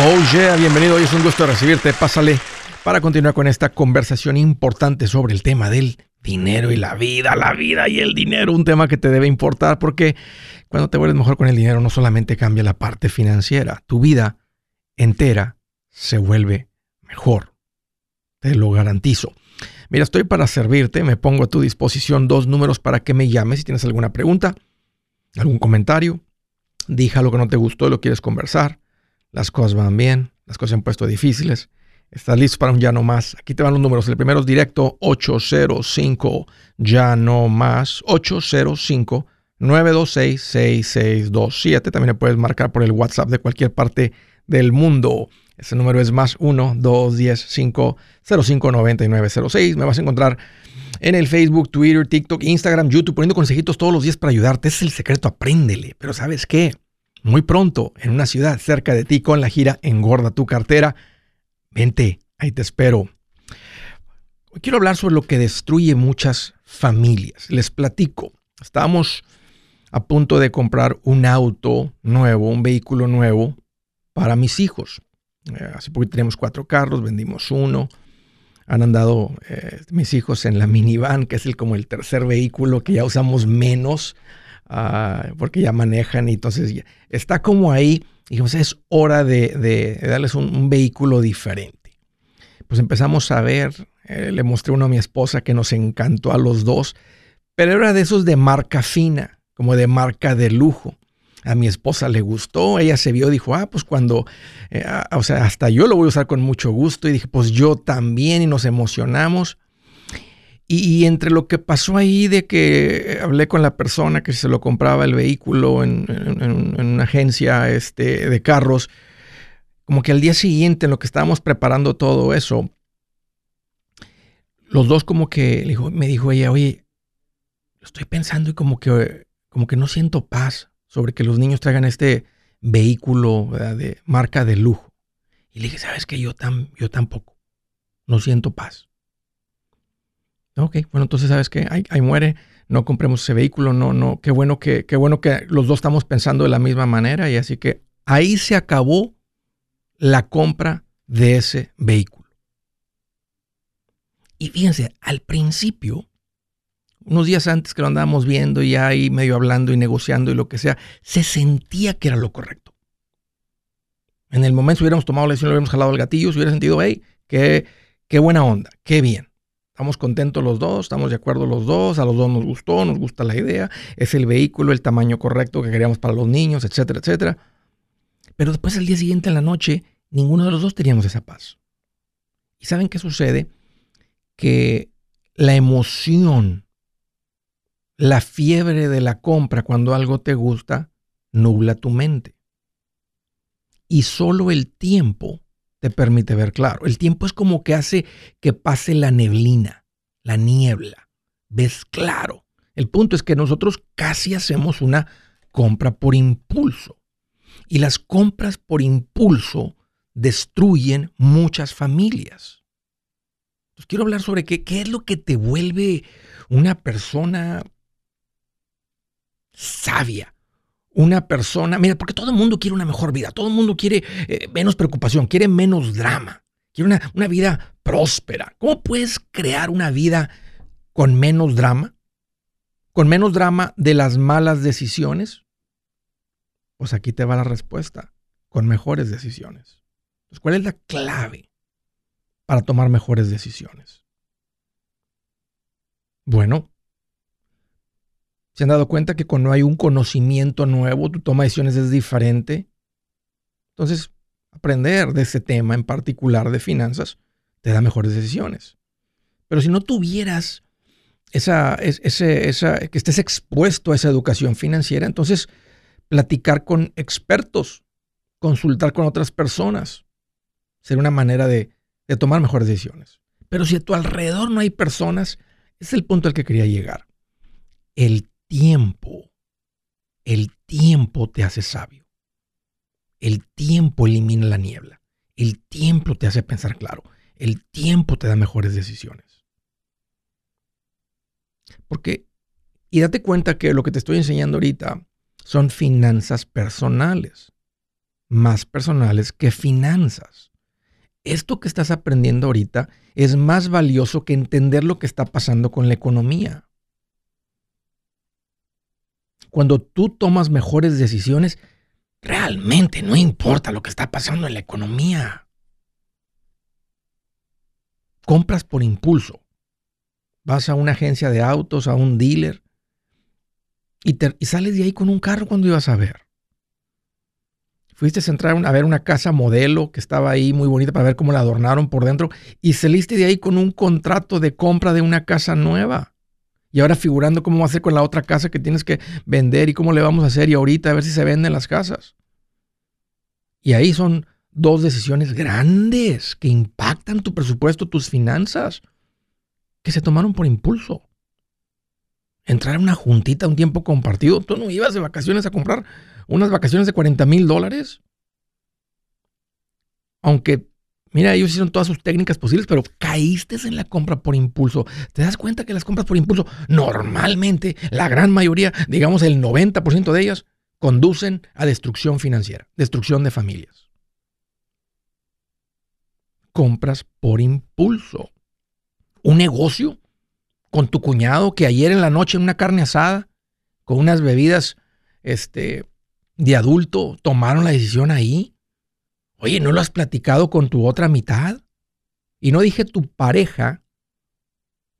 Oh yeah, bienvenido. Hoy es un gusto recibirte. Pásale para continuar con esta conversación importante sobre el tema del dinero y la vida, la vida y el dinero, un tema que te debe importar porque cuando te vuelves mejor con el dinero no solamente cambia la parte financiera, tu vida entera se vuelve mejor. Te lo garantizo. Mira, estoy para servirte, me pongo a tu disposición dos números para que me llames si tienes alguna pregunta, algún comentario, dije algo que no te gustó y lo quieres conversar las cosas van bien, las cosas se han puesto difíciles. ¿Estás listo para un ya no más? Aquí te van los números. El primero es directo 805 ya no más 805 926 6627. También le puedes marcar por el WhatsApp de cualquier parte del mundo. Ese número es más 1 210 505 9906. Me vas a encontrar en el Facebook, Twitter, TikTok, Instagram, YouTube, poniendo consejitos todos los días para ayudarte. Ese es el secreto, apréndele. Pero ¿sabes qué? Muy pronto en una ciudad cerca de ti con la gira Engorda tu cartera. Vente, ahí te espero. Quiero hablar sobre lo que destruye muchas familias. Les platico. Estábamos a punto de comprar un auto nuevo, un vehículo nuevo para mis hijos. Eh, hace poco tenemos cuatro carros, vendimos uno. Han andado eh, mis hijos en la minivan, que es el, como el tercer vehículo que ya usamos menos Ah, porque ya manejan y entonces está como ahí, dijimos, es hora de, darles un, vehículo diferente. Pues empezamos a ver, eh, le mostré uno a mi esposa que nos encantó a los dos, pero era de esos de marca fina, como de marca de lujo. A mi esposa le gustó, ella se vio, dijo, ah, pues cuando, eh, ah, o sea, hasta yo lo voy a usar con mucho gusto y dije, pues yo también y nos emocionamos. Y, entre lo que pasó ahí de que hablé con la persona que se lo compraba el vehículo en, una agencia este, de carros, como que al día siguiente, en lo que estábamos preparando todo eso, los dos como que me dijo ella, oye, estoy pensando y como que, como que no siento paz sobre que los niños traigan este vehículo de marca de lujo. Y le dije, ¿sabes qué? Yo, yo tampoco. No siento paz. Ok, bueno, entonces sabes que ahí, muere, no compremos ese vehículo, no, no, qué bueno que, qué bueno que los dos estamos pensando de la misma manera y así que ahí se acabó la compra de ese vehículo. Y fíjense, al principio, unos días antes que lo andábamos viendo y ahí medio hablando y negociando y lo que sea, se sentía que era lo correcto. En el momento si hubiéramos tomado la decisión, hubiéramos jalado el gatillo, se hubiera sentido, hey, qué, qué buena onda, qué bien. Estamos contentos los dos, estamos de acuerdo los dos, a los dos nos gustó, nos gusta la idea, es el vehículo, el tamaño correcto que queríamos para los niños, etcétera, etcétera. Pero después el día siguiente en la noche, ninguno de los dos teníamos esa paz. ¿Y saben qué sucede? Que la emoción, la fiebre de la compra cuando algo te gusta, nubla tu mente. Y solo el tiempo te permite ver claro. El tiempo es como que hace que pase la neblina, la niebla. Ves claro. El punto es que nosotros casi hacemos una compra por impulso. Y las compras por impulso destruyen muchas familias. Entonces quiero hablar sobre qué, qué es lo que te vuelve una persona sabia, una persona, mira, porque todo el mundo quiere una mejor vida, todo el mundo quiere eh, menos preocupación, quiere menos drama, quiere una, una vida próspera. ¿Cómo puedes crear una vida con menos drama? ¿Con menos drama de las malas decisiones? Pues aquí te va la respuesta, con mejores decisiones. ¿Cuál es la clave para tomar mejores decisiones? Bueno, ¿Se han dado cuenta que cuando hay un conocimiento nuevo, tu toma de decisiones es diferente? Entonces, aprender de ese tema en particular de finanzas te da mejores decisiones. Pero si no tuvieras esa, ese, esa, que estés expuesto a esa educación financiera, entonces platicar con expertos, consultar con otras personas, sería una manera de, de tomar mejores decisiones. Pero si a tu alrededor no hay personas, es el punto al que quería llegar. El tiempo, el tiempo te hace sabio. El tiempo elimina la niebla. El tiempo te hace pensar claro. El tiempo te da mejores decisiones. Porque, y date cuenta que lo que te estoy enseñando ahorita son finanzas personales. más personales que finanzas. Esto que estás aprendiendo ahorita es más valioso que entender lo que está pasando con la economía. Cuando tú tomas mejores decisiones, realmente no importa lo que está pasando en la economía. Compras por impulso. Vas a una agencia de autos, a un dealer, y, sales de ahí con un carro cuando ibas a ver. Fuiste a entrar a ver una casa modelo que estaba ahí muy bonita para ver cómo la adornaron por dentro y saliste de ahí con un contrato de compra de una casa nueva. Y ahora figurando cómo va a ser con la otra casa que tienes que vender y cómo le vamos a hacer y ahorita a ver si se venden las casas. Y ahí son dos decisiones grandes que impactan tu presupuesto, tus finanzas, que se tomaron por impulso. Entrar a una juntita, un tiempo compartido. ¿Tú no ibas de vacaciones a comprar unas vacaciones de 40 mil dólares? Aunque Mira, ellos hicieron todas sus técnicas posibles, pero caíste en la compra por impulso. ¿Te das cuenta que las compras por impulso, normalmente, la gran mayoría, digamos el 90% de ellas, conducen a destrucción financiera, destrucción de familias? Compras por impulso. Un negocio con tu cuñado que ayer en la noche en una carne asada, con unas bebidas este, de adulto, tomaron la decisión ahí Oye, ¿no lo has platicado con tu otra mitad? Y no dije tu pareja,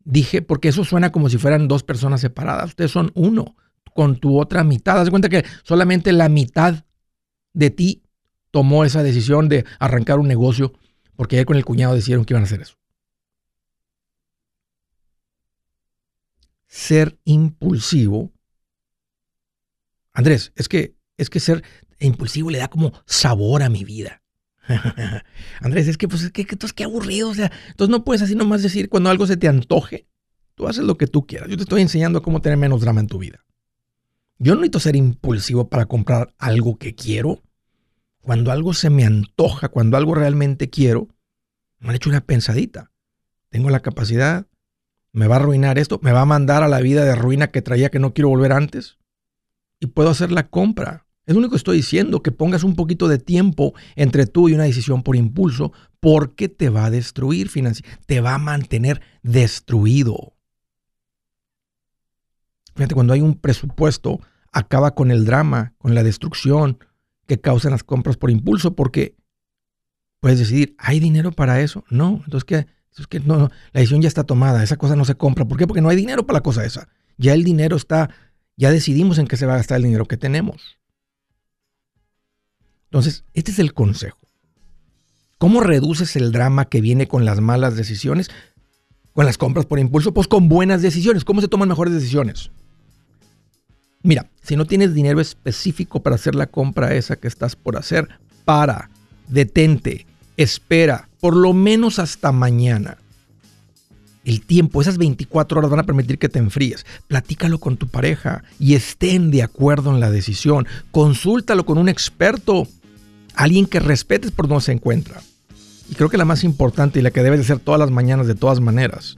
dije, porque eso suena como si fueran dos personas separadas. Ustedes son uno con tu otra mitad. Haz cuenta que solamente la mitad de ti tomó esa decisión de arrancar un negocio porque ayer con el cuñado decidieron que iban a hacer eso. Ser impulsivo. Andrés, es que, es que ser impulsivo le da como sabor a mi vida. Andrés, es que, pues, es que, qué aburrido. O sea, entonces no puedes así nomás decir cuando algo se te antoje. Tú haces lo que tú quieras. Yo te estoy enseñando cómo tener menos drama en tu vida. Yo no necesito ser impulsivo para comprar algo que quiero. Cuando algo se me antoja, cuando algo realmente quiero, me han hecho una pensadita. Tengo la capacidad, me va a arruinar esto, me va a mandar a la vida de ruina que traía que no quiero volver antes. Y puedo hacer la compra. Es lo único que estoy diciendo, que pongas un poquito de tiempo entre tú y una decisión por impulso, porque te va a destruir financieramente, te va a mantener destruido. Fíjate, cuando hay un presupuesto, acaba con el drama, con la destrucción que causan las compras por impulso, porque puedes decidir, ¿hay dinero para eso? No, entonces ¿qué? Es que no, la decisión ya está tomada, esa cosa no se compra. ¿Por qué? Porque no hay dinero para la cosa esa. Ya el dinero está, ya decidimos en qué se va a gastar el dinero que tenemos. Entonces, este es el consejo. ¿Cómo reduces el drama que viene con las malas decisiones? Con las compras por impulso, pues con buenas decisiones. ¿Cómo se toman mejores decisiones? Mira, si no tienes dinero específico para hacer la compra esa que estás por hacer, para, detente, espera, por lo menos hasta mañana. El tiempo, esas 24 horas van a permitir que te enfríes. Platícalo con tu pareja y estén de acuerdo en la decisión. Consúltalo con un experto alguien que respetes por donde se encuentra. Y creo que la más importante y la que debes de hacer todas las mañanas de todas maneras,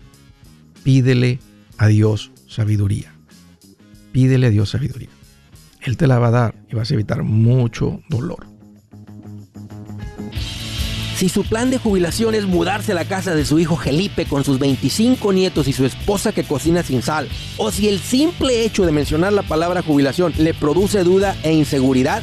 pídele a Dios sabiduría. Pídele a Dios sabiduría. Él te la va a dar y vas a evitar mucho dolor. Si su plan de jubilación es mudarse a la casa de su hijo Felipe con sus 25 nietos y su esposa que cocina sin sal, o si el simple hecho de mencionar la palabra jubilación le produce duda e inseguridad,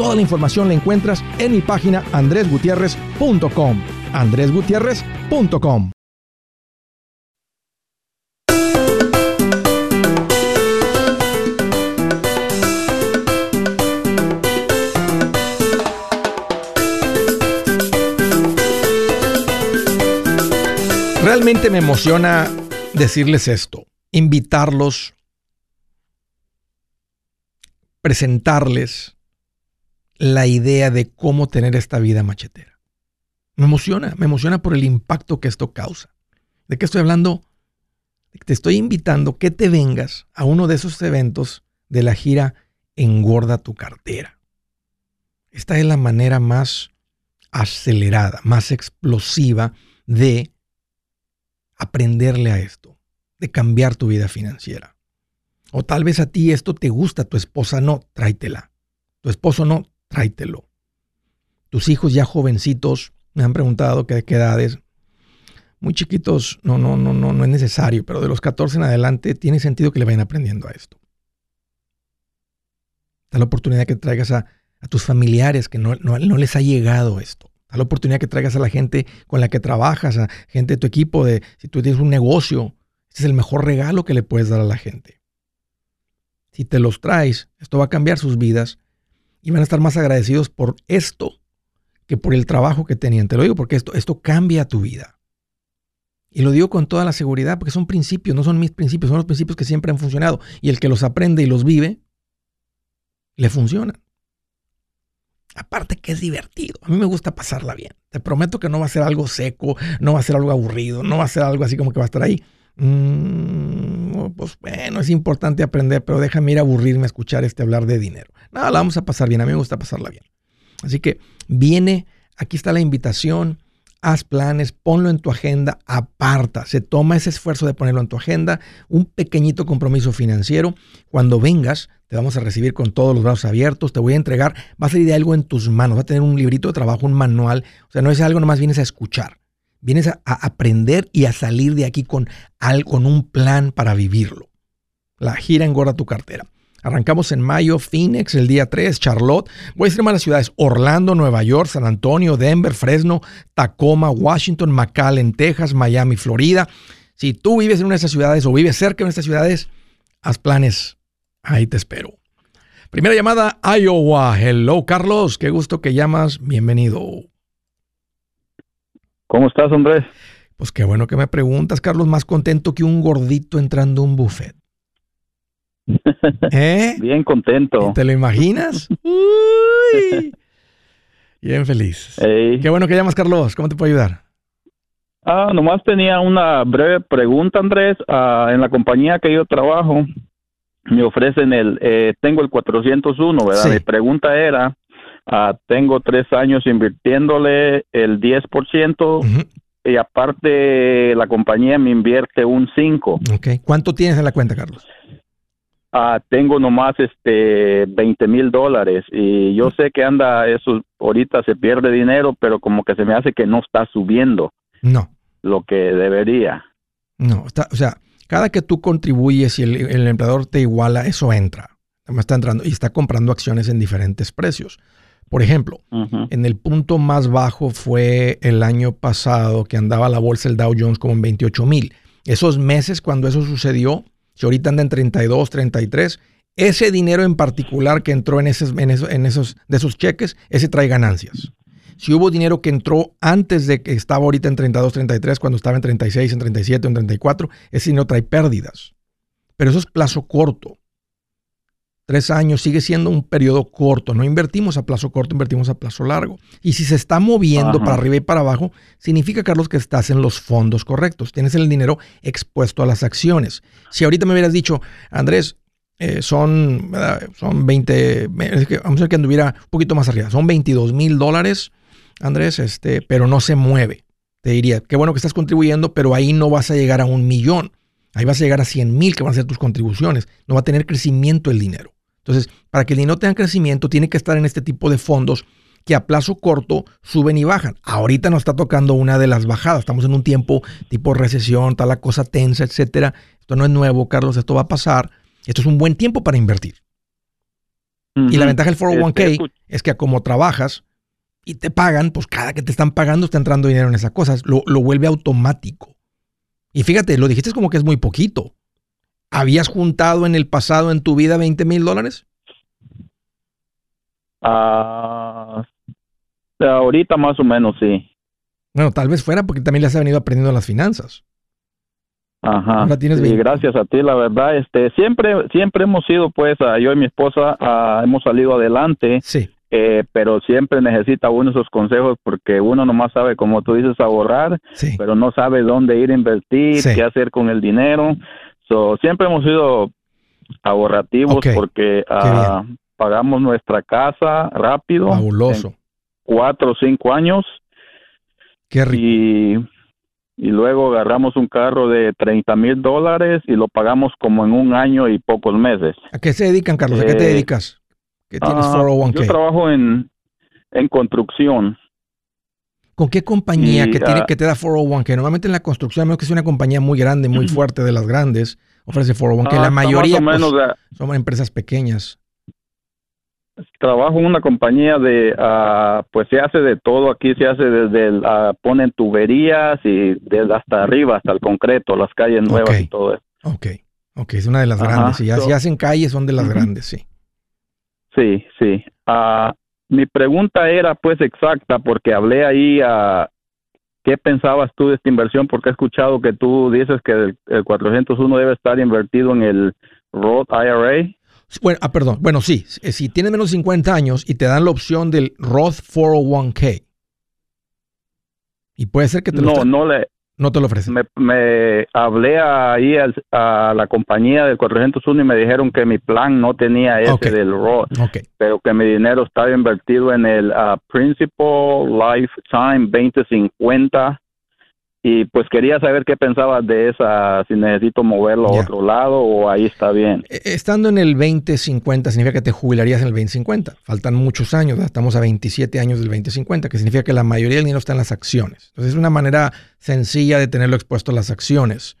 Toda la información la encuentras en mi página andresgutierrez.com. andresgutierrez.com. Realmente me emociona decirles esto, invitarlos, presentarles la idea de cómo tener esta vida machetera. Me emociona, me emociona por el impacto que esto causa. ¿De qué estoy hablando? Te estoy invitando que te vengas a uno de esos eventos de la gira Engorda tu cartera. Esta es la manera más acelerada, más explosiva de aprenderle a esto, de cambiar tu vida financiera. O tal vez a ti esto te gusta, tu esposa no, tráetela. Tu esposo no, tráetelo. Tus hijos ya jovencitos me han preguntado de qué edades. Muy chiquitos, no, no, no, no, no es necesario, pero de los 14 en adelante tiene sentido que le vayan aprendiendo a esto. Da la oportunidad que traigas a, tus familiares que no, no, les ha llegado esto. Da la oportunidad que traigas a la gente con la que trabajas, a gente de tu equipo, de si tú tienes un negocio. Este es el mejor regalo que le puedes dar a la gente. Si te los traes, esto va a cambiar sus vidas y van a estar más agradecidos por esto que por el trabajo que tenían. Te lo digo porque esto, esto cambia tu vida. Y lo digo con toda la seguridad porque son principios, no son mis principios, son los principios que siempre han funcionado. Y el que los aprende y los vive, le funciona. Aparte que es divertido. A mí me gusta pasarla bien. Te prometo que no va a ser algo seco, no va a ser algo aburrido, no va a ser algo así como que va a estar ahí. Mm, pues bueno, es importante aprender, pero déjame ir a aburrirme a escuchar este hablar de dinero. Nada, la vamos a pasar bien. A mí me gusta pasarla bien. Así que viene, aquí está la invitación. Haz planes, ponlo en tu agenda, aparta, se toma ese esfuerzo de ponerlo en tu agenda, un pequeñito compromiso financiero. Cuando vengas, te vamos a recibir con todos los brazos abiertos, te voy a entregar, va a salir de algo en tus manos, va a tener un librito de trabajo, un manual, o sea, no es algo, nomás vienes a escuchar, vienes a, aprender y a salir de aquí con, con un plan para vivirlo. La gira engorda tu cartera. Arrancamos en mayo, Phoenix el día 3, Charlotte. Voy a decir más las ciudades: Orlando, Nueva York, San Antonio, Denver, Fresno, Tacoma, Washington, McAllen, Texas, Miami, Florida. Si tú vives en una de esas ciudades o vives cerca de una de estas ciudades, haz planes. Ahí te espero. Primera llamada, Iowa. Hello, Carlos. Qué gusto que llamas. Bienvenido. ¿Cómo estás, hombre? Pues qué bueno que me preguntas, Carlos. Más contento que un gordito entrando a un buffet. ¿Eh? Bien contento. ¿Te lo imaginas? Uy. Bien feliz. Qué bueno que llamas, Carlos. ¿Cómo te puedo ayudar? Ah, nomás tenía una breve pregunta, Andrés. Ah, en la compañía que yo trabajo, me ofrecen el, eh, tengo el 401, ¿verdad? Mi pregunta era, ah, tengo tres años invirtiéndole el 10% y aparte la compañía me invierte un 5. Okay. ¿Cuánto tienes en la cuenta, Carlos? Ah, tengo nomás este 20 mil dólares y yo sé que anda eso ahorita se pierde dinero pero como que se me hace que no está subiendo no lo que debería no está o sea cada que tú contribuyes y el, empleador te iguala eso entra está entrando y está comprando acciones en diferentes precios por ejemplo en el punto más bajo fue el año pasado que andaba la bolsa el Dow Jones como en 28 mil esos meses cuando eso sucedió si ahorita anda en 32, 33, ese dinero en particular que entró en esos, en esos, de esos cheques, ese trae ganancias. Si hubo dinero que entró antes de que estaba ahorita en 32, 33, cuando estaba en 36, en 37, en 34, ese dinero trae pérdidas. Pero eso es plazo corto. Tres años, sigue siendo un periodo corto. No invertimos a plazo corto, invertimos a plazo largo. Y si se está moviendo para arriba y para abajo, significa, Carlos, que estás en los fondos correctos. Tienes el dinero expuesto a las acciones. Si ahorita me hubieras dicho, Andrés, eh, son, son 20, vamos a ver que anduviera un poquito más arriba, son 22 mil dólares, Andrés, este, pero no se mueve. Te diría, qué bueno que estás contribuyendo, pero ahí no vas a llegar a un millón. Ahí vas a llegar a 100 mil que van a ser tus contribuciones. No va a tener crecimiento el dinero. Entonces, para que el dinero tenga crecimiento, tiene que estar en este tipo de fondos que a plazo corto suben y bajan. Ahorita nos está tocando una de las bajadas. Estamos en un tiempo tipo recesión, tal la cosa tensa, etcétera. Esto no es nuevo, Carlos, esto va a pasar. Esto es un buen tiempo para invertir. Y la ventaja del 401k este, es que como trabajas y te pagan, pues cada que te están pagando está entrando dinero en esas cosas. Lo, lo vuelve automático. Y fíjate, lo dijiste como que es muy poquito. ¿Habías juntado en el pasado en tu vida 20 mil dólares? Ah, ahorita más o menos, sí. Bueno, tal vez fuera porque también le has venido aprendiendo las finanzas. Ajá. y gracias a ti, la verdad, este, siempre, siempre hemos sido, pues, yo y mi esposa hemos salido adelante. Sí. Eh, pero siempre necesita uno esos consejos porque uno nomás sabe, como tú dices, ahorrar, pero no sabe dónde ir a invertir, qué hacer con el dinero. So, siempre hemos sido ahorrativos porque uh, pagamos nuestra casa rápido. Fabuloso. Cuatro o cinco años. Qué rico. Y, y luego agarramos un carro de 30 mil dólares y lo pagamos como en un año y pocos meses. ¿A qué se dedican, Carlos? ¿A qué te eh, dedicas? tienes 401k? Ah, yo trabajo en, en construcción. ¿Con qué compañía que, tiene, ah, que te da 401k? Normalmente en la construcción, a menos que sea una compañía muy grande, muy fuerte de las grandes, ofrece 401k. la ah, mayoría pues, son empresas pequeñas. Trabajo en una compañía de, pues se hace de todo. Aquí se hace desde, el, ponen tuberías y desde hasta arriba, hasta el concreto, las calles nuevas y todo eso. Ok, ok, es una de las grandes. Si, si hacen calles, son de las grandes, sí. Sí, sí. Mi pregunta era pues exacta porque hablé ahí a qué pensabas tú de esta inversión porque he escuchado que tú dices que el, 401 debe estar invertido en el Roth IRA. Bueno, ah, perdón. Bueno, sí. Si tienes menos de 50 años y te dan la opción del Roth 401k. Y puede ser que te lo No, no le no te lo ofrecen. Me, hablé ahí a, la compañía del 401 y me dijeron que mi plan no tenía ese del Roth, pero que mi dinero estaba invertido en el uh, Principal Lifetime 2050 y pues quería saber qué pensabas de esa, si necesito moverlo a otro lado o ahí está bien. E, estando en el 2050 significa que te jubilarías en el 2050. Faltan muchos años, estamos a 27 años del 2050, que significa que la mayoría del dinero está en las acciones. Entonces es una manera sencilla de tenerlo expuesto a las acciones.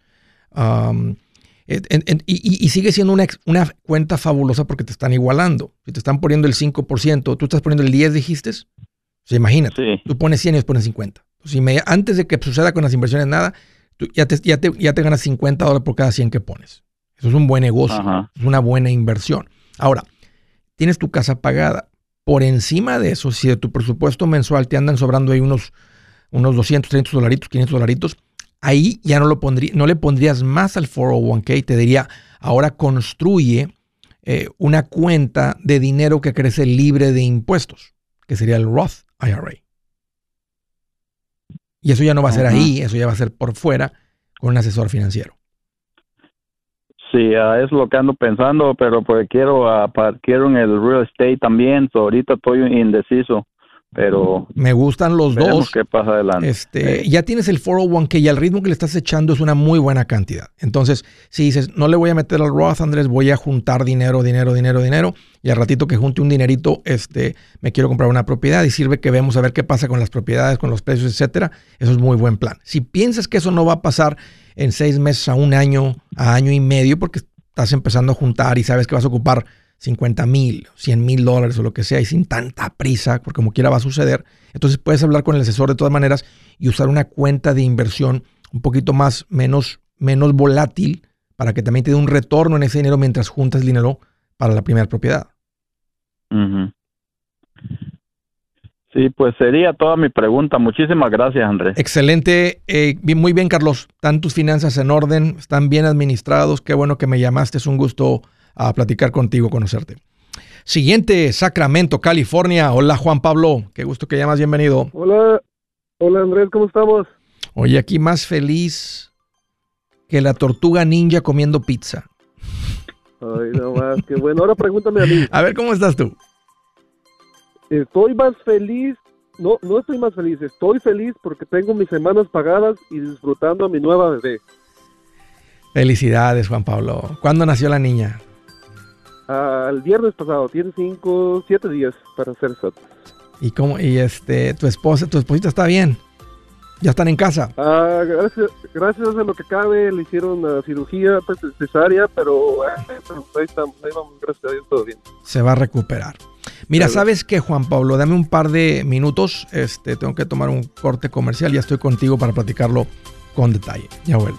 y, sigue siendo una, una, cuenta fabulosa porque te están igualando. Si te están poniendo el 5%, tú estás poniendo el 10, dijiste. O imagínate, tú pones 100 y ellos ponen 50. Si me, antes de que suceda con las inversiones nada, tú ya, te, ya, te, ya te ganas 50 dólares por cada 100 que pones. Eso es un buen negocio, es una buena inversión. Ahora, tienes tu casa pagada. Por encima de eso, si de tu presupuesto mensual te andan sobrando ahí unos, unos 200, 300 dolaritos, 500 dolaritos, ahí ya no, lo pondría, no le pondrías más al 401k. Te diría, ahora construye eh, una cuenta de dinero que crece libre de impuestos, que sería el Roth IRA. Y eso ya no va a ser ahí, eso ya va a ser por fuera con un asesor financiero. Sí, uh, es lo que ando pensando, pero pues quiero, uh, quiero en el real estate también, ahorita estoy indeciso pero me gustan los dos. qué pasa adelante. Este, ya tienes el 401k y al ritmo que le estás echando es una muy buena cantidad. Entonces, si dices, no le voy a meter al Roth, Andrés, voy a juntar dinero, dinero, dinero, dinero, y al ratito que junte un dinerito, este, me quiero comprar una propiedad y sirve que vemos a ver qué pasa con las propiedades, con los precios, etcétera. Eso es muy buen plan. Si piensas que eso no va a pasar en seis meses a un año, a año y medio, porque estás empezando a juntar y sabes que vas a ocupar 50 mil, 100 mil dólares o lo que sea y sin tanta prisa, porque como quiera va a suceder. Entonces puedes hablar con el asesor de todas maneras y usar una cuenta de inversión un poquito más, menos, menos volátil para que también te dé un retorno en ese dinero mientras juntas dinero para la primera propiedad. Sí, pues sería toda mi pregunta. Muchísimas gracias, Andrés. Excelente. Eh, muy bien, Carlos. Están tus finanzas en orden, están bien administrados. Qué bueno que me llamaste. Es un gusto a platicar contigo, conocerte. Siguiente, Sacramento, California. Hola Juan Pablo, qué gusto que llamas, bienvenido. Hola, hola Andrés, ¿cómo estamos? Oye, aquí más feliz que la tortuga ninja comiendo pizza. Ay, no más, qué bueno. Ahora pregúntame a mí. A ver, ¿cómo estás tú? Estoy más feliz, no, no estoy más feliz, estoy feliz porque tengo mis semanas pagadas y disfrutando a mi nueva bebé. Felicidades, Juan Pablo. ¿Cuándo nació la niña? Al viernes pasado, tiene cinco, siete días para ser exacto. ¿Y cómo? ¿Y este, tu esposa, tu esposita está bien? ¿Ya están en casa? Ah, gracias, gracias a lo que cabe, le hicieron una cirugía pues, cesárea, pero, eh, ahí, estamos, ahí vamos, gracias a Dios, todo bien. Se va a recuperar. Mira, ¿sabes qué, Juan Pablo? Dame un par de minutos. Este, tengo que tomar un corte comercial. Ya estoy contigo para platicarlo con detalle. Ya vuelvo.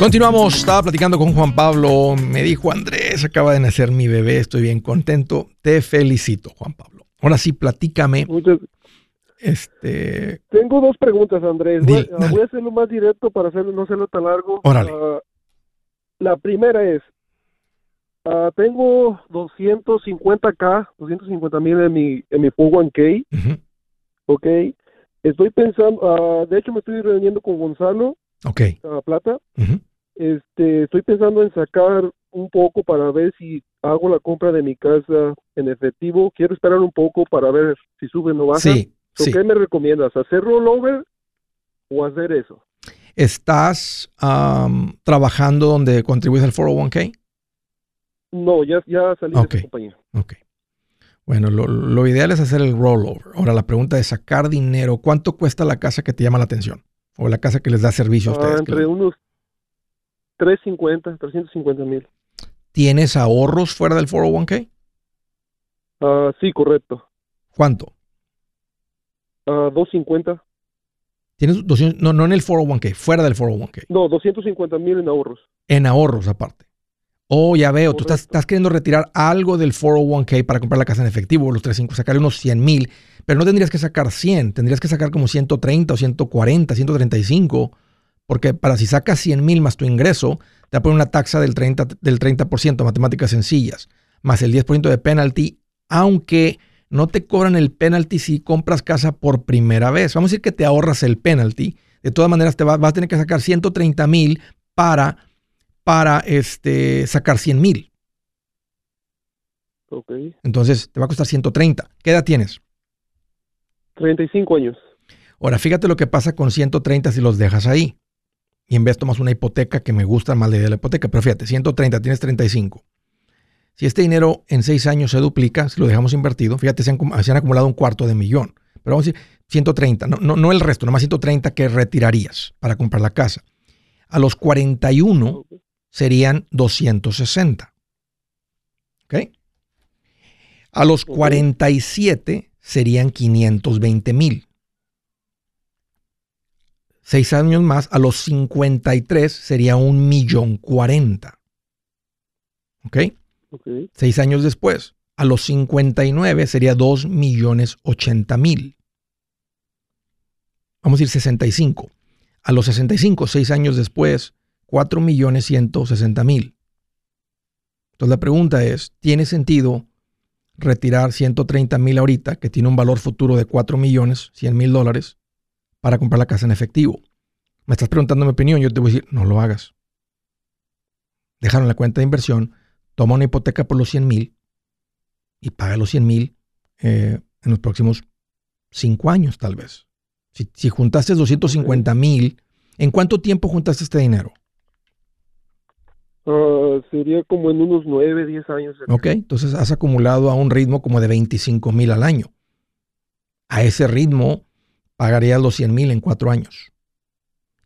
Continuamos, estaba platicando con Juan Pablo, me dijo Andrés, acaba de nacer mi bebé, estoy bien contento, te felicito Juan Pablo. Ahora sí, platícame. Muchas- Este, Tengo dos preguntas, Andrés. Voy, ah, voy a hacerlo más directo para hacerlo, no hacerlo tan largo. Órale. Ah, la primera es, ah, tengo 250k, 250 mil en mi, en mi 401k, ujú, ¿ok? Estoy pensando, de hecho me estoy reuniendo con Gonzalo ok, Plata. Este, estoy pensando en sacar un poco para ver si hago la compra de mi casa en efectivo. Quiero esperar un poco para ver si sube o no baja. sí, So, sí. ¿Qué me recomiendas? ¿Hacer rollover o hacer eso? ¿Estás trabajando donde contribuyes al 401k? No, ya, ya salí de esa compañía. Ok. Bueno, lo, lo ideal es hacer el rollover. Ahora, la pregunta es sacar dinero. ¿Cuánto cuesta la casa que te llama la atención? O la casa que les da servicio a Ah, ustedes. que entre les- unos 350, 350 mil. ¿Tienes ahorros fuera del 401k? Ah, sí, correcto. ¿Cuánto? Ah, 250. Tienes 200, no, no en el 401k, fuera del 401k. No, 250 mil en ahorros. En ahorros aparte. Oh, ya veo, tú estás, Correcto. estás queriendo retirar algo del 401k para comprar la casa en efectivo, los 35, sacarle unos 100 mil, pero no tendrías que sacar 100, tendrías que sacar como 130 o 140, 135, porque para si sacas 100 mil más tu ingreso, te va a poner una taxa del 30%, del 30%, matemáticas sencillas, más el 10% de penalty, aunque no te cobran el penalty si compras casa por primera vez. Vamos a decir que te ahorras el penalty, de todas maneras te va- vas a tener que sacar 130 mil para para este, sacar 100 mil. Ok. Entonces te va a costar 130. ¿Qué edad tienes? 35 años. Ahora, fíjate lo que pasa con 130 si los dejas ahí. Y en vez tomas una hipoteca que me gusta más la idea de la hipoteca. Pero fíjate, 130, tienes 35. Si este dinero en 6 años se duplica, si lo dejamos invertido, fíjate, se han, se han acumulado un cuarto de millón. Pero vamos a decir 130, no, no, no el resto, nomás 130 que retirarías para comprar la casa. A los 41 Ok. serían 260. ¿Ok? A los Ok. 47 serían 520 mil. Seis años más, a los 53 sería un millón cuarenta. ¿Ok? Seis años después, a los 59 sería 2 millones 80 mil. Vamos a decir 65. A los 65, seis años después, 4 millones 160 mil. Entonces la pregunta es, ¿tiene sentido retirar 130 mil ahorita, que tiene un valor futuro de 4 millones, 100 mil dólares, para comprar la casa en efectivo. Me estás preguntando mi opinión, yo te voy a decir, no lo hagas. Dejaron la cuenta de inversión, toma una hipoteca por los 100 mil y paga los 100 mil eh, en los próximos 5 años tal vez. Si, si juntaste 250 mil, ¿en cuánto tiempo juntaste este dinero? Ah, sería como en unos 9, 10 años. Ok, entonces has acumulado a un ritmo como de 25 mil al año. A ese ritmo pagarías los 100 mil en cuatro años.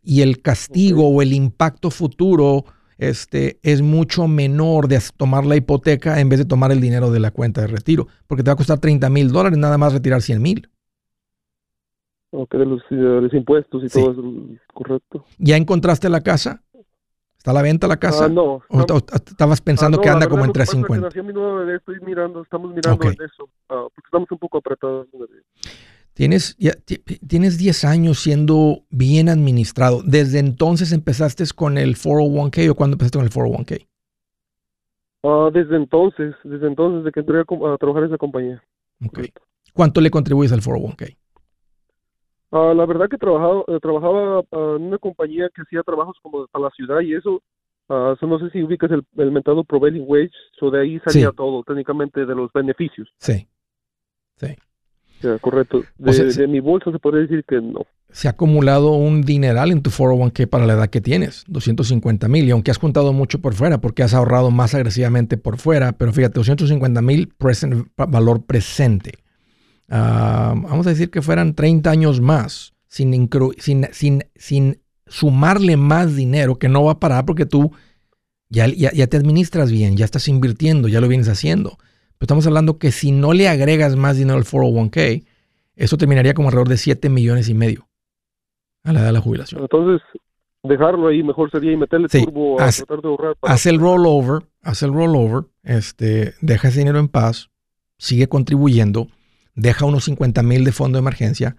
Y el castigo o el impacto futuro este, es mucho menor de tomar la hipoteca en vez de tomar el dinero de la cuenta de retiro, porque te va a costar 30 mil dólares nada más retirar 100 mil. Ok, de los, impuestos y todo eso, correcto. ¿Ya encontraste la casa? ¿Está a la venta la casa? Ah, no. ¿O, estabas pensando ah, que anda como en 350? estoy mirando, estamos mirando en eso, ah, porque estamos un poco apretados. Tienes, ya, tienes 10 años siendo bien administrado. ¿Desde entonces empezaste con el 401k o cuándo empezaste con el 401k? Ah, desde entonces, desde entonces, desde que entré a, trabajar en esa compañía. Okay. ¿Cuánto le contribuyes al 401k? Ah, la verdad que trabajaba, eh, trabajaba ah, en una compañía que hacía trabajos como para la ciudad y eso. Uh, no sé si ubicas el, el mentado prevailing wage, so de ahí salía todo, técnicamente de los beneficios. Sí, sí. Correcto. De, mi bolsa se podría decir que no. Se ha acumulado un dineral en tu 401k para la edad que tienes, 250 mil, y aunque has juntado mucho por fuera, porque has ahorrado más agresivamente por fuera, pero fíjate, 250 mil valor presente vamos a decir que fueran 30 años más, sin, sin, sin, sin, sumarle más dinero, que no va a parar porque tú ya, ya, te administras bien, ya estás invirtiendo, ya lo vienes haciendo. Pero estamos hablando que si no le agregas más dinero al 401k, eso terminaría como alrededor de 7 millones y medio a la edad de la jubilación. Entonces, dejarlo ahí mejor sería y meterle turbo a tratar de ahorrar. Haz el rollover, haz el rollover, este, deja ese dinero en paz, sigue contribuyendo deja unos 50 mil de fondo de emergencia,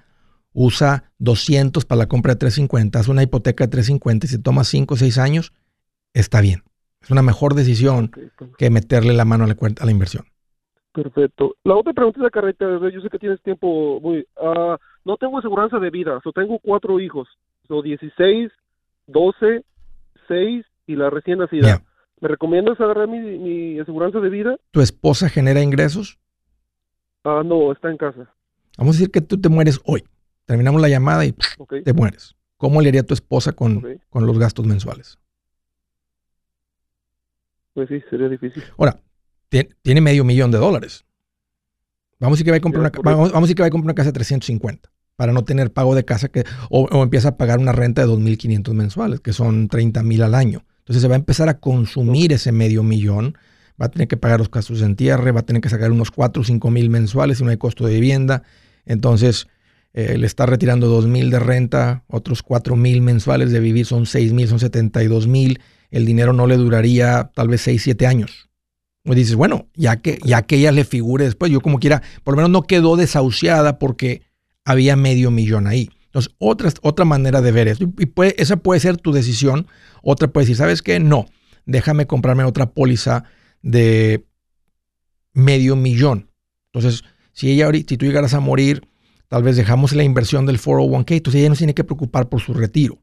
usa 200 para la compra de 350, hace una hipoteca de 350 y si toma 5 o 6 años, está bien. Es una mejor decisión que meterle la mano a la, a la inversión. Perfecto. La otra pregunta es la carreta, yo sé que tienes tiempo muy... Uh, no tengo aseguranza de vida, so tengo cuatro hijos, so 16, 12, 6 y la recién nacida. ¿Me recomiendas agarrar mi, mi aseguranza de vida? ¿Tu esposa genera ingresos? Ah, no, está en casa. Vamos a decir que tú te mueres hoy. Terminamos la llamada y te mueres. ¿Cómo le haría tu esposa con, con los gastos mensuales? Pues sí, sería difícil. Ahora, tiene medio millón de dólares. Vamos a decir que va a comprar, una, vamos, a que va a comprar una casa de 350 para no tener pago de casa que, o, empieza a pagar una renta de 2.500 mensuales, que son 30 mil al año. Entonces se va a empezar a consumir ese medio millón va a tener que pagar los gastos de entierre, va a tener que sacar unos 4 o 5 mil mensuales si no hay costo de vivienda. Entonces, eh, le está retirando 2 mil de renta, otros 4 mil mensuales de vivir, son 6 mil, son 72 mil. El dinero no le duraría tal vez 6, 7 años. Y dices, bueno, ya que, ya que ella le figure después, yo como quiera, por lo menos no quedó desahuciada porque había medio millón ahí. Entonces, otra, otra manera de ver esto, y esa puede ser tu decisión. Otra puede decir, ¿sabes qué? No, déjame comprarme otra póliza de medio millón. Entonces, si ella si tú llegaras a morir, tal vez dejamos la inversión del 401k, entonces ella no tiene que preocupar por su retiro.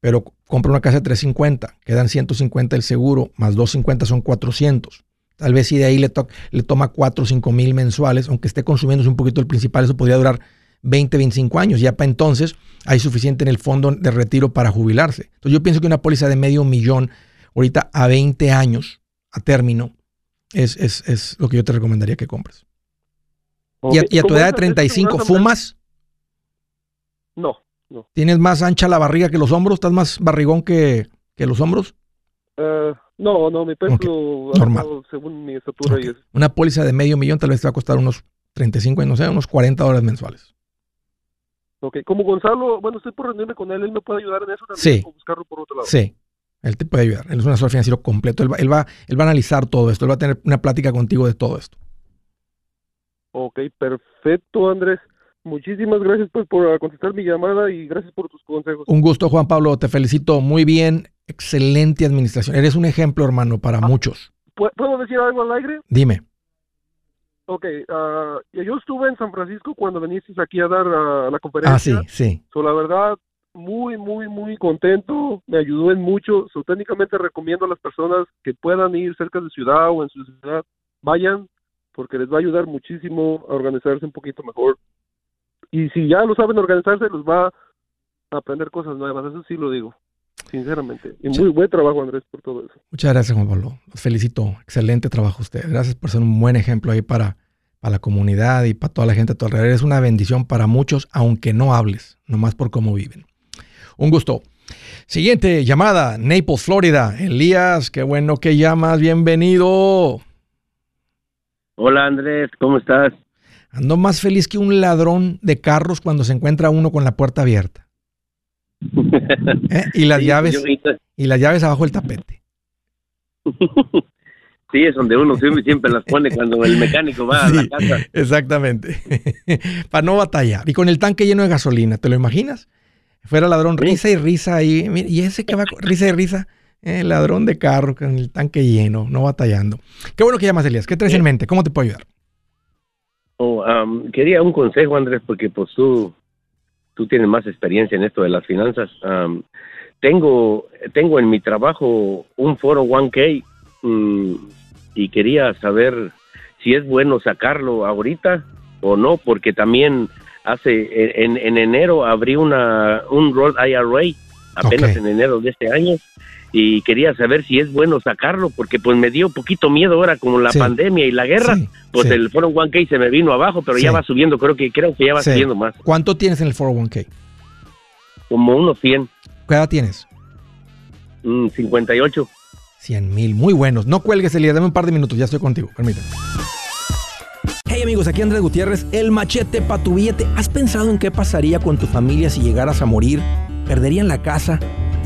Pero compra una casa de 350, quedan 150 el seguro, más 250 son 400. Tal vez si de ahí le, le toma 4 o 5 mil mensuales, aunque esté consumiéndose un poquito el principal, eso podría durar 20, 25 años. Ya para entonces hay suficiente en el fondo de retiro para jubilarse. Entonces yo pienso que una póliza de medio millón, ahorita a 20 años, a término, es, es, es lo que yo te recomendaría que compres. ¿Y, a, tu edad de 35 fumas? No, no. ¿Tienes más ancha la barriga que los hombros? ¿Estás más barrigón que, que los hombros? Uh, no, no, mi peso normal. según mi estatura. Y Una póliza de medio millón tal vez te va a costar unos 35, no sé, unos 40 dólares mensuales. Ok, como Gonzalo, bueno, estoy por reunirme con él, él me puede ayudar en eso también, sí. o buscarlo por otro lado. Sí, él te puede ayudar. Él es un asesor financiero completo. Él va, él, va, él va a analizar todo esto. Él va a tener una plática contigo de todo esto. Ok, perfecto, Andrés. Muchísimas gracias pues, por contestar mi llamada y gracias por tus consejos. Un gusto, Juan Pablo. Te felicito. Muy bien. Excelente administración. Eres un ejemplo, hermano, para ah, muchos. ¿Puedo decir algo al aire? Dime. Ok, uh, yo estuve en San Francisco cuando viniste aquí a dar uh, la conferencia. Ah, sí, sí. So, la verdad, muy, muy, muy contento. Me ayudó en mucho. So, técnicamente recomiendo a las personas que puedan ir cerca de ciudad o en su ciudad, vayan, porque les va a ayudar muchísimo a organizarse un poquito mejor. Y si ya lo saben organizarse, los va a aprender cosas nuevas. Eso sí lo digo sinceramente. Y muy buen trabajo, Andrés, por todo eso. Muchas gracias, Juan Pablo. Los felicito. Excelente trabajo usted. Gracias por ser un buen ejemplo ahí para, para la comunidad y para toda la gente a tu alrededor. Es una bendición para muchos, aunque no hables, nomás por cómo viven. Un gusto. Siguiente llamada, Naples, Florida. Elías, qué bueno que llamas. Bienvenido. Hola, Andrés, ¿cómo estás? Ando más feliz que un ladrón de carros cuando se encuentra uno con la puerta abierta. ¿Eh? Y las llaves y las llaves abajo del tapete. Sí, es donde uno siempre, las pone cuando el mecánico va a la casa. Exactamente. Para no batallar. Y con el tanque lleno de gasolina, ¿te lo imaginas? Fuera ladrón, risa y risa ahí. Y ese que va risa y risa, el eh, ladrón de carro con el tanque lleno, no batallando. Qué bueno que llamas, Elías. ¿Qué traes en mente? ¿Cómo te puedo ayudar? Oh, quería un consejo, Andrés, porque pues tú tú tienes más experiencia en esto de las finanzas. tengo, tengo en mi trabajo un foro 1K mm, y quería saber si es bueno sacarlo ahorita o no, porque también hace en, en enero abrí una un Roth IRA apenas en enero de este año y quería saber si es bueno sacarlo porque pues me dio poquito miedo ahora con la pandemia y la guerra pues el foro 1K se me vino abajo pero ya va subiendo creo que creo que ya va subiendo más ¿cuánto tienes en el foro 1K? como unos 100 ¿qué edad tienes? 58 mm, 100 mil muy buenos no cuelgues Elías dame un par de minutos ya estoy contigo permíteme Hey amigos, aquí Andrés Gutiérrez, el machete para tu billete. ¿Has pensado en qué pasaría con tu familia si llegaras a morir? ¿Perderían la casa?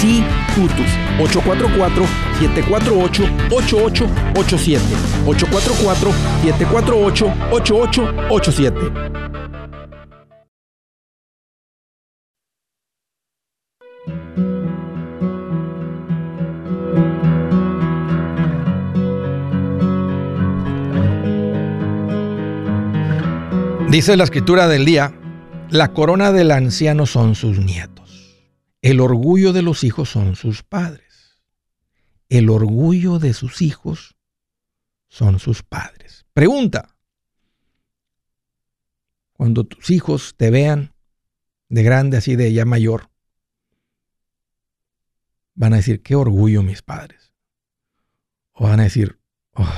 sí Tutus 844-748-8887. 844-748-8887. Dice la escritura del día, la corona del anciano son sus nietos. El orgullo de los hijos son sus padres. El orgullo de sus hijos son sus padres. Pregunta. Cuando tus hijos te vean de grande, así de ya mayor, van a decir, qué orgullo mis padres. O van a decir, oh,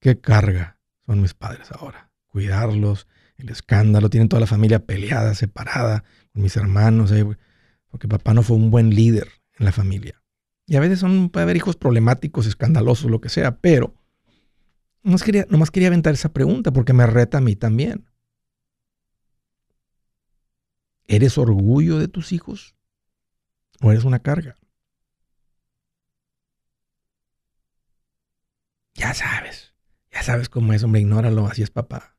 qué carga son mis padres ahora. Cuidarlos, el escándalo, tienen toda la familia peleada, separada, mis hermanos, eh, porque papá no fue un buen líder en la familia. Y a veces son, puede haber hijos problemáticos, escandalosos, lo que sea, pero nomás quería, nomás quería aventar esa pregunta porque me reta a mí también. ¿Eres orgullo de tus hijos? ¿O eres una carga? Ya sabes, ya sabes cómo es, hombre, ignóralo, así es papá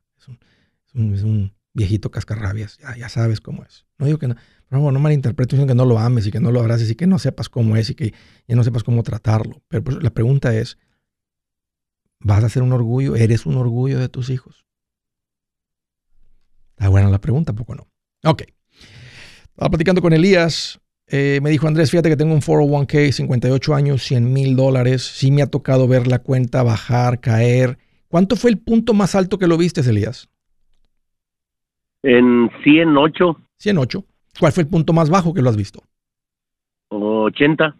es un viejito cascarrabias, ya, ya sabes cómo es. No digo que no, favor, no malinterpretes que no lo ames y que no lo abraces y que no sepas cómo es y que ya no sepas cómo tratarlo. Pero pues, la pregunta es, ¿vas a ser un orgullo? ¿Eres un orgullo de tus hijos? Está buena la pregunta, poco no. Ok. Estaba platicando con Elías. Eh, me dijo Andrés, fíjate que tengo un 401k, 58 años, 100 mil dólares. Sí me ha tocado ver la cuenta bajar, caer. ¿Cuánto fue el punto más alto que lo viste, Elías? En 108. 108. ¿Cuál fue el punto más bajo que lo has visto? 80.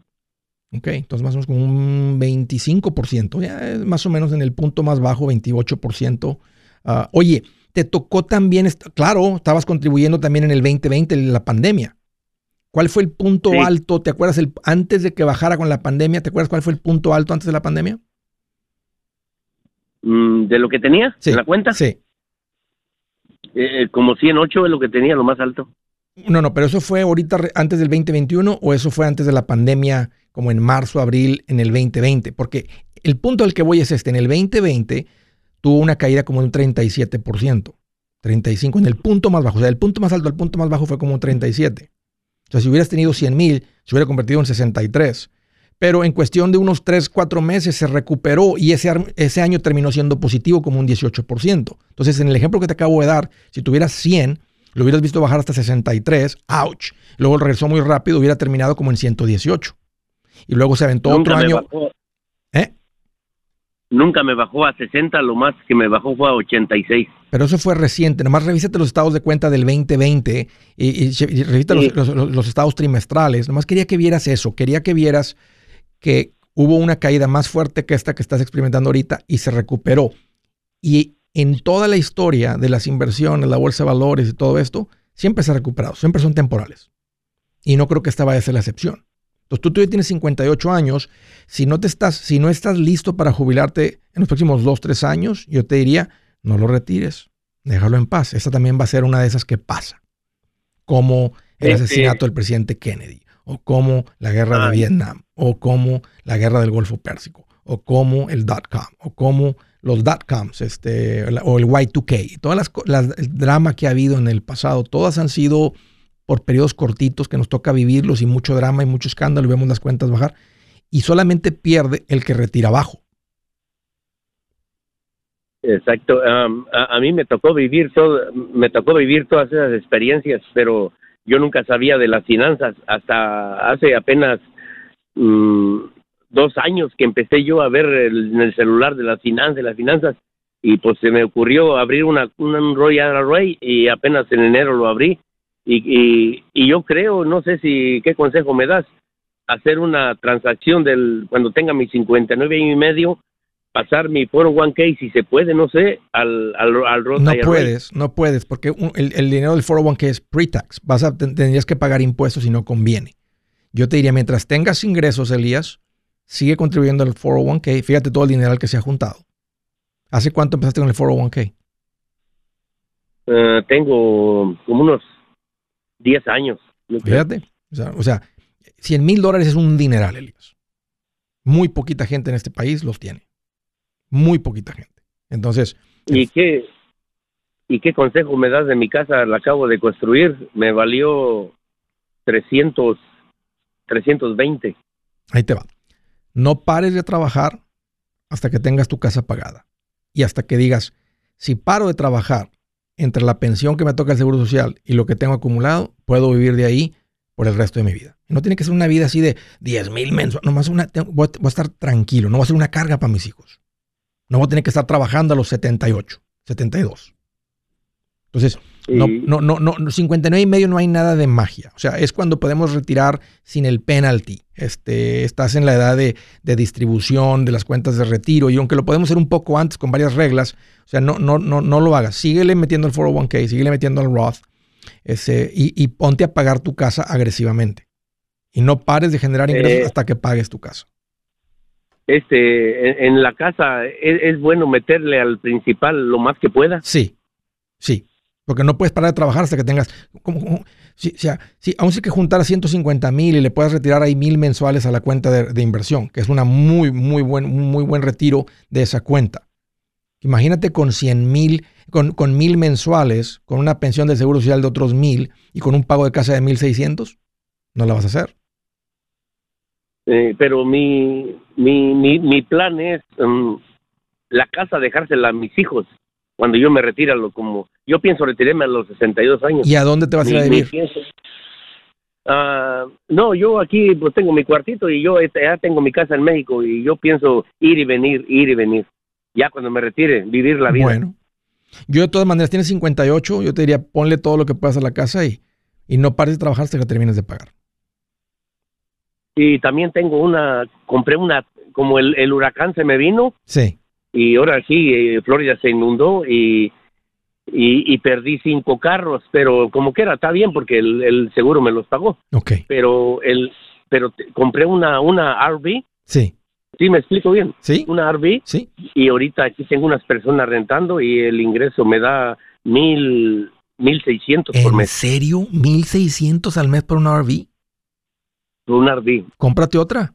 Ok, entonces más o menos como un 25%, ya más o menos en el punto más bajo, 28%. Ah, oye, te tocó también, claro, estabas contribuyendo también en el 2020, en la pandemia. ¿Cuál fue el punto alto? ¿Te acuerdas el, antes de que bajara con la pandemia? ¿Te acuerdas cuál fue el punto alto antes de la pandemia? Mm, ¿De lo que tenía en la cuenta? Sí. Eh, como 108 es lo que tenía, lo más alto. No, no, pero eso fue ahorita antes del 2021 o eso fue antes de la pandemia, como en marzo, abril, en el 2020. Porque el punto al que voy es este: en el 2020 tuvo una caída como de un 37%, 35% en el punto más bajo. O sea, el punto más alto al punto más bajo fue como un 37%. O sea, si hubieras tenido 100 mil, se hubiera convertido en 63. Pero en cuestión de unos 3, 4 meses se recuperó y ese, ese año terminó siendo positivo como un 18%. Entonces, en el ejemplo que te acabo de dar, si tuvieras 100, lo hubieras visto bajar hasta 63, ouch. Luego regresó muy rápido, hubiera terminado como en 118. Y luego se aventó otro año. ¿Eh? Nunca me bajó a 60, lo más que me bajó fue a 86. Pero eso fue reciente. Nomás revísate los estados de cuenta del 2020 y, y, los, estados trimestrales. Nomás quería que vieras eso. Quería que vieras que hubo una caída más fuerte que esta que estás experimentando ahorita y se recuperó. Y en toda la historia de las inversiones, la bolsa de valores y todo esto, siempre se ha recuperado, siempre son temporales. Y no creo que esta vaya a ser la excepción. Entonces tú todavía tienes 58 años, si no, te estás, si no estás listo para jubilarte en los próximos 2, 3 años, yo te diría, no lo retires, déjalo en paz. Esta también va a ser una de esas que pasa, como el este asesinato del presidente Kennedy, o como la guerra de Vietnam, o como la guerra del Golfo Pérsico, o como el dot-com, o como los dot-coms este, o el Y2K, todas las, las, el drama que ha habido en el pasado, todas han sido por periodos cortitos que nos toca vivirlos y mucho drama y mucho escándalo y vemos las cuentas bajar. Y solamente pierde el que retira abajo. Exacto. a, mí me tocó vivir todo, me tocó vivir todas esas experiencias, pero yo nunca sabía de las finanzas hasta hace apenas mm, dos años que empecé yo a ver en el celular de las finanzas, las finanzas, y pues se me ocurrió abrir una, un Royal Array y apenas en enero lo abrí. Y, y, yo creo, no sé si, ¿qué consejo me das? Hacer una transacción del, cuando tenga mis 59 y medio, pasar mi 401k, si se puede, no sé, al, al, al No puedes, no puedes, porque el, el, dinero del 401k es pre-tax. Vas a, tendrías que pagar impuestos y no conviene. Yo te diría, mientras tengas ingresos, Elías, sigue contribuyendo al 401k. Fíjate todo el dinero que se ha juntado. ¿Hace cuánto empezaste con el 401k? Eh, tengo como unos 10 años. Fíjate. O sea, 100 mil dólares es un dineral, Elias. Muy poquita gente en este país los tiene. Muy poquita gente. Entonces. ¿Y qué, ¿Y qué consejo me das de mi casa? La acabo de construir. Me valió 300, 320. Ahí te va. No pares de trabajar hasta que tengas tu casa pagada. Y hasta que digas, si paro de trabajar entre la pensión que me toca el Seguro Social y lo que tengo acumulado, puedo vivir de ahí por el resto de mi vida. No tiene que ser una vida así de 10 mil mensuales. Nomás una, voy, a estar tranquilo. No va a ser una carga para mis hijos. No voy a tener que estar trabajando a los 78, 72. Entonces, no, no, no, no, 59 y medio no hay nada de magia. O sea, es cuando podemos retirar sin el penalty. Este, estás en la edad de, distribución de las cuentas de retiro y aunque lo podemos hacer un poco antes con varias reglas, o sea, no, no, no, no lo hagas. Síguele metiendo el 401k, síguele metiendo el Roth ese, y, ponte a pagar tu casa agresivamente. Y no pares de generar ingresos eh, hasta que pagues tu casa. Este, en, la casa ¿es, bueno meterle al principal lo más que pueda. Sí, sí. Porque no puedes parar de trabajar hasta que tengas. Como, si, sea, si, aún si que juntar 150 mil y le puedas retirar ahí mil mensuales a la cuenta de, inversión, que es una muy, muy buen, muy buen retiro de esa cuenta. Imagínate con 100 mil, con, con mil mensuales, con una pensión del seguro social de otros mil y con un pago de casa de 1600, no la vas a hacer. Eh, pero mi, mi, mi, mi, plan es um, la casa dejársela a mis hijos cuando yo me retiro, como yo pienso retirarme a los 62 años. ¿Y a dónde te vas a ir a vivir? Uh, no, yo aquí pues tengo mi cuartito y yo este, ya tengo mi casa en México y yo pienso ir y venir, ir y venir. Ya cuando me retire, vivir la vida. Bueno, yo de todas maneras tienes 58, yo te diría ponle todo lo que puedas a la casa y, y no pares de trabajar hasta que termines de pagar. Y también tengo una, compré una, como el, el huracán se me vino. Sí y ahora sí, eh, Florida se inundó y, y, perdí cinco carros, pero como que era, está bien porque el, seguro me los pagó. Ok. Pero el, pero compré una, una RV. Sí. Sí, me explico bien. Sí. Una RV. Sí. Y ahorita aquí tengo unas personas rentando y el ingreso me da mil, mil seiscientos por mes. ¿En serio? ¿Mil seiscientos al mes por una RV? Por una RV. Cómprate otra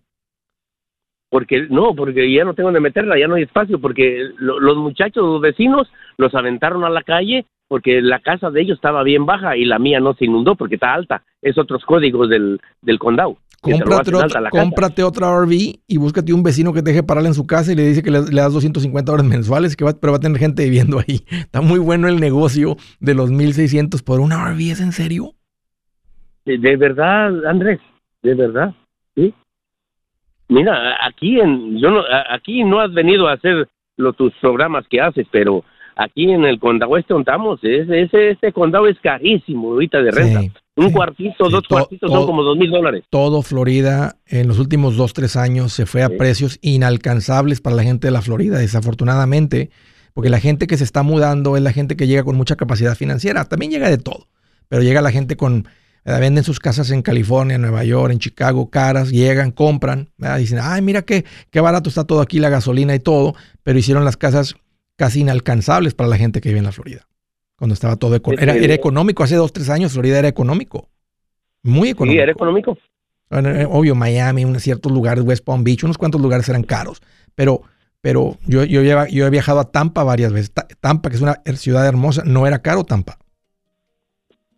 porque no, porque ya no tengo donde meterla, ya no hay espacio, porque los muchachos, los vecinos, los aventaron a la calle porque la casa de ellos estaba bien baja y la mía no se inundó porque está alta. Es otros códigos del, del condado. Cómprate, otra, cómprate otra RV y búscate un vecino que te deje pararla en su casa y le dice que le, das 250 dólares mensuales, que va, pero va a tener gente viviendo ahí. Está muy bueno el negocio de los 1600 por una RV, ¿es en serio? de verdad, Andrés, de verdad, sí. Mira, aquí en, yo no, aquí no has venido a hacer los, tus programas que haces, pero aquí en el condado este estamos, ese, ese, este condado es carísimo ahorita de renta. Un cuartito, dos cuartitos son como dos mil dólares. Todo Florida en los últimos dos, tres años se fue a precios inalcanzables para la gente de la Florida, desafortunadamente, porque la gente que se está mudando es la gente que llega con mucha capacidad financiera. También llega de todo, pero llega la gente con Venden sus casas en California, en Nueva York, en Chicago, caras, llegan, compran, dicen, ay, mira qué, qué barato está todo aquí, la gasolina y todo, pero hicieron las casas casi inalcanzables para la gente que vive en la Florida. Cuando estaba todo era, era económico, hace dos, tres años Florida era económico. Muy económico. Sí, era económico. Eh, obvio, Miami, unos ciertos lugares, West Palm Beach, unos cuantos lugares eran caros. Pero, pero yo, yo, yo he viajado a Tampa varias veces. Tampa, que es una ciudad hermosa, no era caro Tampa.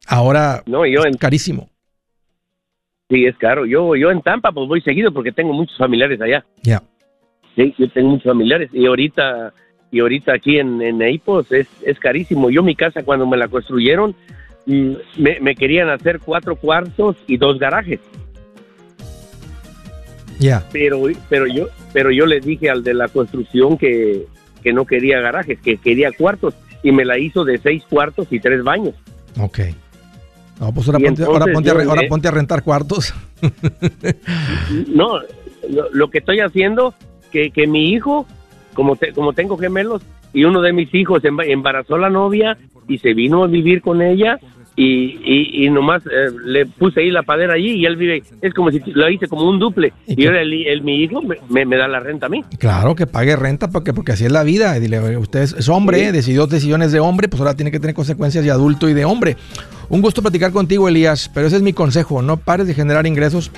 Ahora no, yo es carísimo. Sí, es caro. Yo, yo en Tampa pues voy seguido porque tengo muchos familiares allá. Ya. Sí, yo tengo muchos familiares y ahorita y ahorita aquí en, en Naples es, es carísimo. Yo mi casa cuando me la construyeron mm, me, me querían hacer cuatro cuartos y dos garajes. Ya. Pero, pero yo pero yo le dije al de la construcción que, que no quería garajes, que quería cuartos y me la hizo de seis cuartos y tres baños. Ok. No, pues ahora, ponte, a, rentar cuartos. no, lo, que estoy haciendo, que, que mi hijo, como, como tengo gemelos, y uno de mis hijos embarazó a la novia y se vino a vivir con ella y, y, nomás eh, le puse ahí la padera allí y él vive, es como si lo hice como un duple. Y, ahora el, mi hijo me, me, da la renta a mí. Claro, que pague renta porque, porque así es la vida. Dile, usted es, hombre, decidió decisiones de hombre, pues ahora tiene que tener consecuencias de adulto y de hombre. Un gusto platicar contigo, Elías, pero ese es mi consejo, no pares de generar ingresos.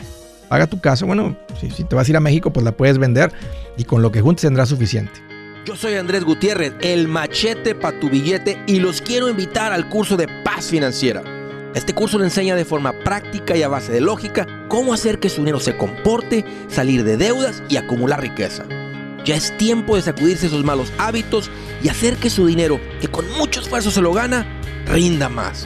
Paga tu casa, bueno, si, si te vas a ir a México, pues la puedes vender y con lo que juntes tendrás suficiente. Yo soy Andrés Gutiérrez, el machete para tu billete y los quiero invitar al curso de paz financiera. Este curso le enseña de forma práctica y a base de lógica cómo hacer que su dinero se comporte, salir de deudas y acumular riqueza. Ya es tiempo de sacudirse esos malos hábitos y hacer que su dinero, que con mucho esfuerzo se lo gana, rinda más.